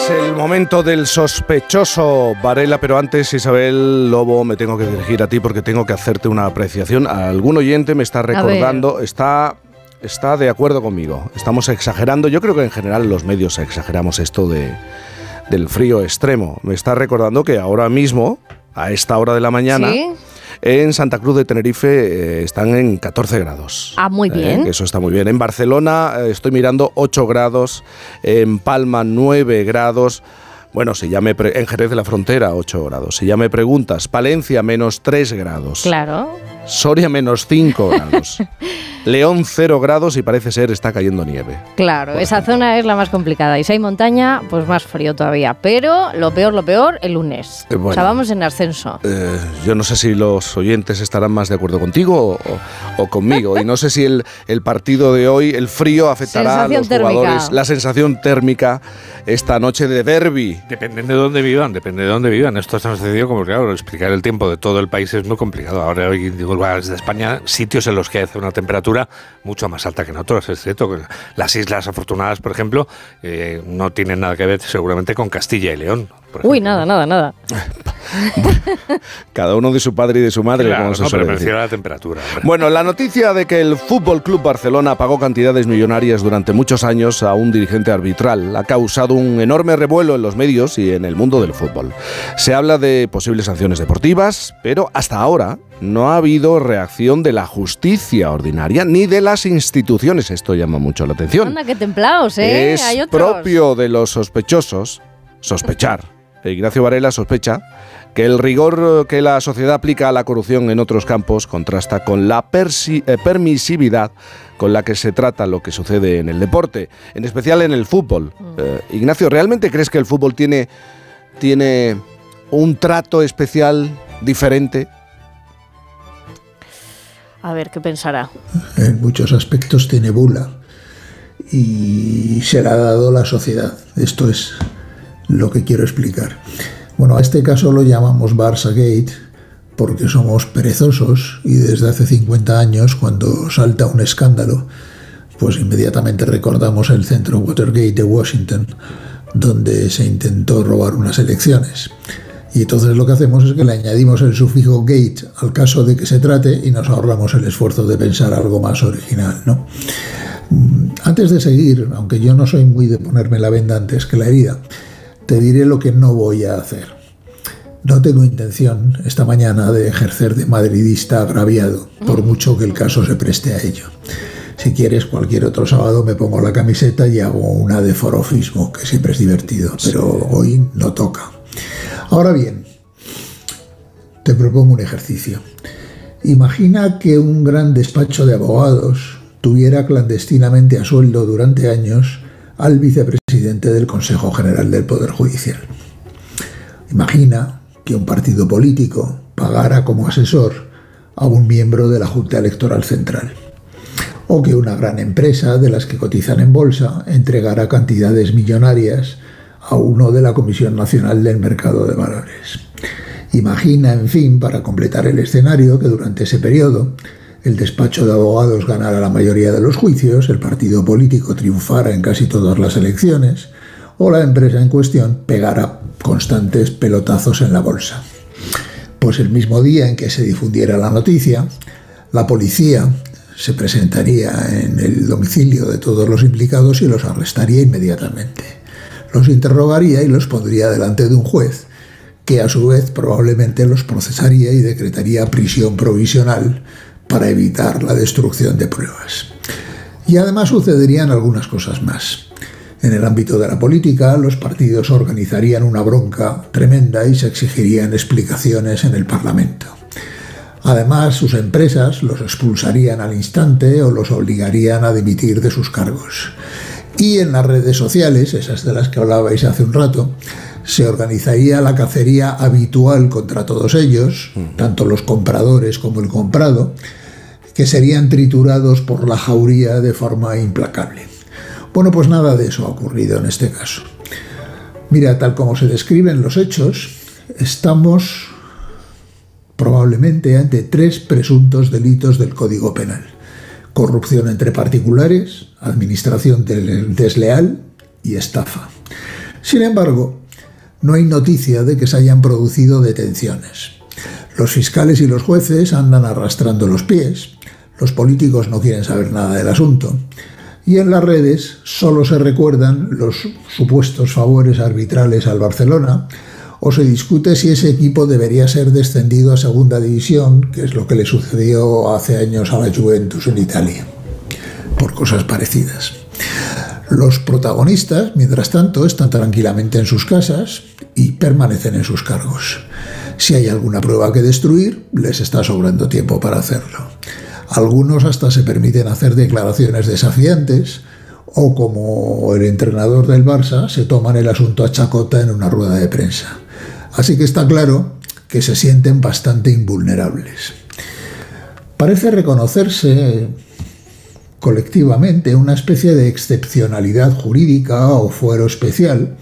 Es el momento del sospechoso Varela, pero antes, Isabel Lobo, me tengo que dirigir a ti porque tengo que hacerte una apreciación. Algún oyente me está recordando, está, está de acuerdo conmigo. Estamos exagerando. Yo creo que en general los medios exageramos esto de, del frío extremo. Me está recordando que ahora mismo, a esta hora de la mañana, en Santa Cruz de Tenerife eh, están en 14 grados. Ah, muy Eh, bien. eso está muy bien. En Barcelona eh, estoy mirando 8 grados, en Palma 9 grados. Bueno, si ya me pre- en Jerez de la Frontera 8 grados. Si ya me preguntas, Palencia menos 3 grados. Claro. Soria menos 5 grados. León 0 grados y parece ser está cayendo nieve. Claro, esa zona es la más complicada. Y si hay montaña, pues más frío todavía. Pero lo peor, lo peor, el lunes. Eh, bueno. O sea, vamos en ascenso. Eh, yo no sé si los oyentes estarán más de acuerdo contigo o, o- conmigo. Y no sé si el, el partido de hoy, el frío, afectará a Sensación los térmica. jugadores. La sensación térmica esta noche de derby. Depende de dónde vivan, depende de dónde vivan. Esto es tan sencillo como, claro, explicar el tiempo de todo el país es muy complicado. Ahora, hoy, digo, desde España, sitios en los que hace una temperatura mucho más alta que en otros. Es cierto las Islas Afortunadas, por ejemplo, eh, no tienen nada que ver seguramente con Castilla y León. Por Uy, nada, nada, nada. Cada uno de su padre y de su madre, Claro, como se no, suele pero me decir. la temperatura. hombre. Bueno, la noticia de que el Fútbol Club Barcelona pagó cantidades millonarias durante muchos años a un dirigente arbitral ha causado un enorme revuelo en los medios y en el mundo del fútbol. Se habla de posibles sanciones deportivas, pero hasta ahora no ha habido reacción de la justicia ordinaria ni de las instituciones. Esto llama mucho la atención. Anda, qué templados, ¿eh? Es hay otros. propio de los sospechosos sospechar. Ignacio Varela sospecha que el rigor que la sociedad aplica a la corrupción en otros campos contrasta con la persi- eh, permisividad con la que se trata lo que sucede en el deporte, en especial en el fútbol. Eh, Ignacio, ¿realmente crees que el fútbol tiene, tiene un trato especial diferente? A ver, ¿qué pensará? en muchos aspectos tiene bula y se le ha dado la sociedad. Esto es lo que quiero explicar. Bueno, a este caso lo llamamos Barça Gate porque somos perezosos y desde hace 50 años cuando salta un escándalo, pues inmediatamente recordamos el centro Watergate de Washington donde se intentó robar unas elecciones. Y entonces lo que hacemos es que le añadimos el sufijo gate al caso de que se trate y nos ahorramos el esfuerzo de pensar algo más original. Mm, Antes de seguir, aunque yo no soy muy de ponerme la venda antes que la herida, te diré lo que no voy a hacer. No tengo intención esta mañana de ejercer de madridista agraviado, por mucho que el caso se preste a ello. Si quieres, cualquier otro sábado me pongo la camiseta y hago una de forofismo, que siempre es divertido, pero hoy no toca. Ahora bien, te propongo un ejercicio. Imagina que un gran despacho de abogados tuviera clandestinamente a sueldo durante años al vicepresidente del Consejo General del Poder Judicial. Imagina que un partido político pagara como asesor a un miembro de la Junta Electoral Central. O que una gran empresa de las que cotizan en bolsa entregara cantidades millonarias a uno de la Comisión Nacional del Mercado de Valores. Imagina, en fin, para completar el escenario, que durante ese periodo el despacho de abogados ganara la mayoría de los juicios, el partido político triunfara en casi todas las elecciones, o la empresa en cuestión pegara constantes pelotazos en la bolsa. Pues el mismo día en que se difundiera la noticia, la policía se presentaría en el domicilio de todos los implicados y los arrestaría inmediatamente. Los interrogaría y los pondría delante de un juez, que a su vez probablemente los procesaría y decretaría prisión provisional para evitar la destrucción de pruebas. Y además sucederían algunas cosas más. En el ámbito de la política, los partidos organizarían una bronca tremenda y se exigirían explicaciones en el Parlamento. Además, sus empresas los expulsarían al instante o los obligarían a dimitir de sus cargos. Y en las redes sociales, esas de las que hablabais hace un rato, se organizaría la cacería habitual contra todos ellos, tanto los compradores como el comprado, que serían triturados por la jauría de forma implacable. Bueno, pues nada de eso ha ocurrido en este caso. Mira, tal como se describen los hechos, estamos probablemente ante tres presuntos delitos del Código Penal. Corrupción entre particulares, administración desleal y estafa. Sin embargo, no hay noticia de que se hayan producido detenciones. Los fiscales y los jueces andan arrastrando los pies, los políticos no quieren saber nada del asunto, y en las redes solo se recuerdan los supuestos favores arbitrales al Barcelona, o se discute si ese equipo debería ser descendido a segunda división, que es lo que le sucedió hace años a la Juventus en Italia, por cosas parecidas. Los protagonistas, mientras tanto, están tranquilamente en sus casas y permanecen en sus cargos. Si hay alguna prueba que destruir, les está sobrando tiempo para hacerlo. Algunos hasta se permiten hacer declaraciones desafiantes o como el entrenador del Barça se toman el asunto a chacota en una rueda de prensa. Así que está claro que se sienten bastante invulnerables. Parece reconocerse colectivamente una especie de excepcionalidad jurídica o fuero especial,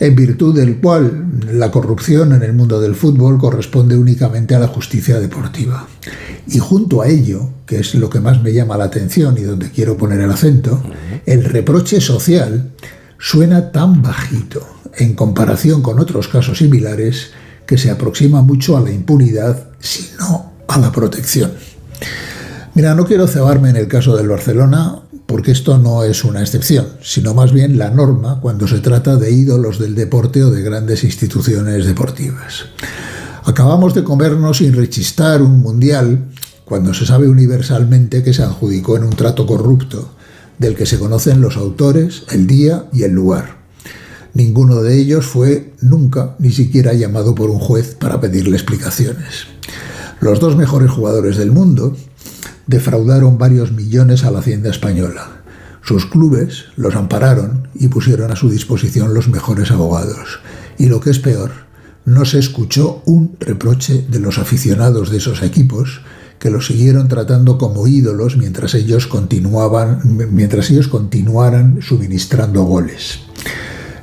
en virtud del cual la corrupción en el mundo del fútbol corresponde únicamente a la justicia deportiva. Y junto a ello, que es lo que más me llama la atención y donde quiero poner el acento, el reproche social suena tan bajito en comparación con otros casos similares que se aproxima mucho a la impunidad, sino a la protección. Mira, no quiero cebarme en el caso del Barcelona porque esto no es una excepción, sino más bien la norma cuando se trata de ídolos del deporte o de grandes instituciones deportivas. Acabamos de comernos sin rechistar un mundial cuando se sabe universalmente que se adjudicó en un trato corrupto, del que se conocen los autores, el día y el lugar. Ninguno de ellos fue nunca ni siquiera llamado por un juez para pedirle explicaciones. Los dos mejores jugadores del mundo defraudaron varios millones a la hacienda española. Sus clubes los ampararon y pusieron a su disposición los mejores abogados. Y lo que es peor, no se escuchó un reproche de los aficionados de esos equipos que los siguieron tratando como ídolos mientras ellos continuaban mientras ellos continuaran suministrando goles.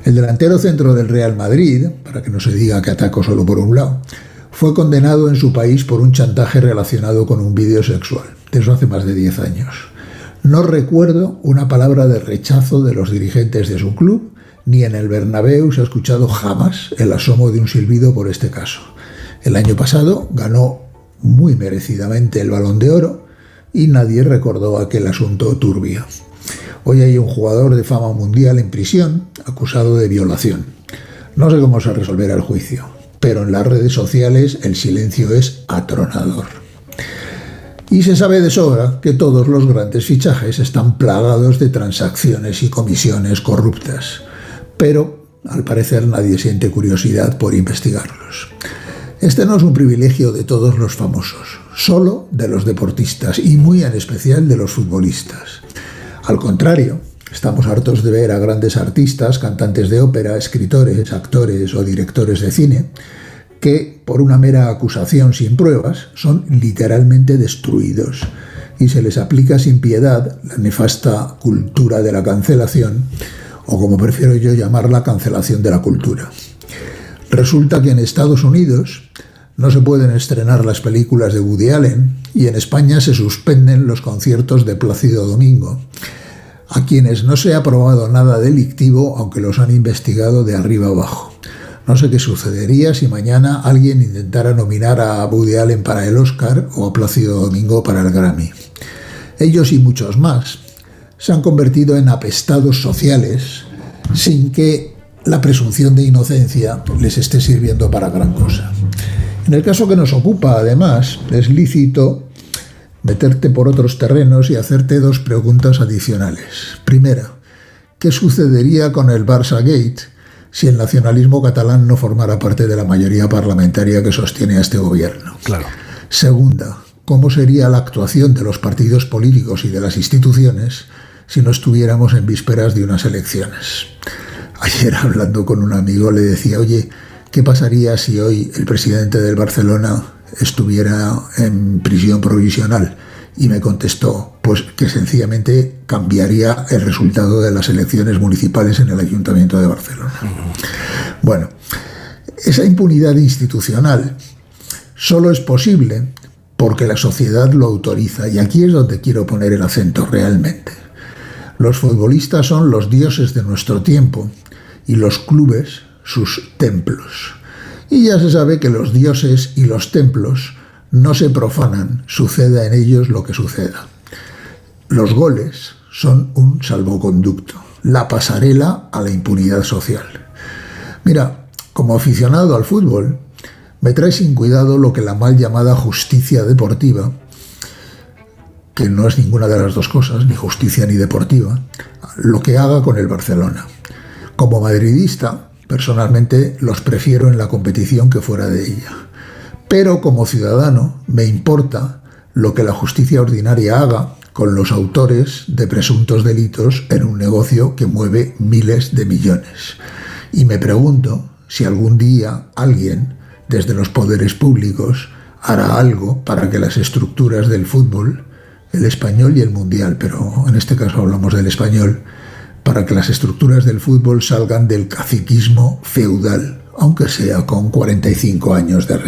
El delantero centro del Real Madrid, para que no se diga que atacó solo por un lado, fue condenado en su país por un chantaje relacionado con un vídeo sexual. De eso hace más de 10 años. No recuerdo una palabra de rechazo de los dirigentes de su club, ni en el Bernabéu se ha escuchado jamás el asomo de un silbido por este caso. El año pasado ganó muy merecidamente el balón de oro y nadie recordó aquel asunto turbio. Hoy hay un jugador de fama mundial en prisión acusado de violación. No sé cómo se resolverá el juicio, pero en las redes sociales el silencio es atronador. Y se sabe de sobra que todos los grandes fichajes están plagados de transacciones y comisiones corruptas, pero al parecer nadie siente curiosidad por investigarlos. Este no es un privilegio de todos los famosos, solo de los deportistas y muy en especial de los futbolistas. Al contrario, estamos hartos de ver a grandes artistas, cantantes de ópera, escritores, actores o directores de cine, que por una mera acusación sin pruebas son literalmente destruidos y se les aplica sin piedad la nefasta cultura de la cancelación, o como prefiero yo llamarla, cancelación de la cultura. Resulta que en Estados Unidos no se pueden estrenar las películas de Woody Allen y en España se suspenden los conciertos de Plácido Domingo a quienes no se ha probado nada delictivo, aunque los han investigado de arriba abajo. No sé qué sucedería si mañana alguien intentara nominar a Woody Allen para el Oscar o a Plácido Domingo para el Grammy. Ellos y muchos más se han convertido en apestados sociales sin que la presunción de inocencia les esté sirviendo para gran cosa. En el caso que nos ocupa, además, es lícito meterte por otros terrenos y hacerte dos preguntas adicionales. Primera, ¿qué sucedería con el Barça Gate si el nacionalismo catalán no formara parte de la mayoría parlamentaria que sostiene a este gobierno? Claro. Segunda, ¿cómo sería la actuación de los partidos políticos y de las instituciones si no estuviéramos en vísperas de unas elecciones? Ayer hablando con un amigo le decía, oye, ¿qué pasaría si hoy el presidente del Barcelona estuviera en prisión provisional. Y me contestó, pues que sencillamente cambiaría el resultado de las elecciones municipales en el Ayuntamiento de Barcelona. Bueno, esa impunidad institucional solo es posible porque la sociedad lo autoriza. Y aquí es donde quiero poner el acento realmente. Los futbolistas son los dioses de nuestro tiempo y los clubes sus templos. Y ya se sabe que los dioses y los templos no se profanan, suceda en ellos lo que suceda. Los goles son un salvoconducto, la pasarela a la impunidad social. Mira, como aficionado al fútbol, me trae sin cuidado lo que la mal llamada justicia deportiva, que no es ninguna de las dos cosas, ni justicia ni deportiva, lo que haga con el Barcelona. Como madridista, personalmente los prefiero en la competición que fuera de ella. Pero como ciudadano me importa lo que la justicia ordinaria haga con los autores de presuntos delitos en un negocio que mueve miles de millones. Y me pregunto si algún día alguien, desde los poderes públicos, hará algo para que las estructuras del fútbol, el español y el mundial, pero en este caso hablamos del español, para que las estructuras del fútbol salgan del caciquismo feudal, aunque sea con 45 años de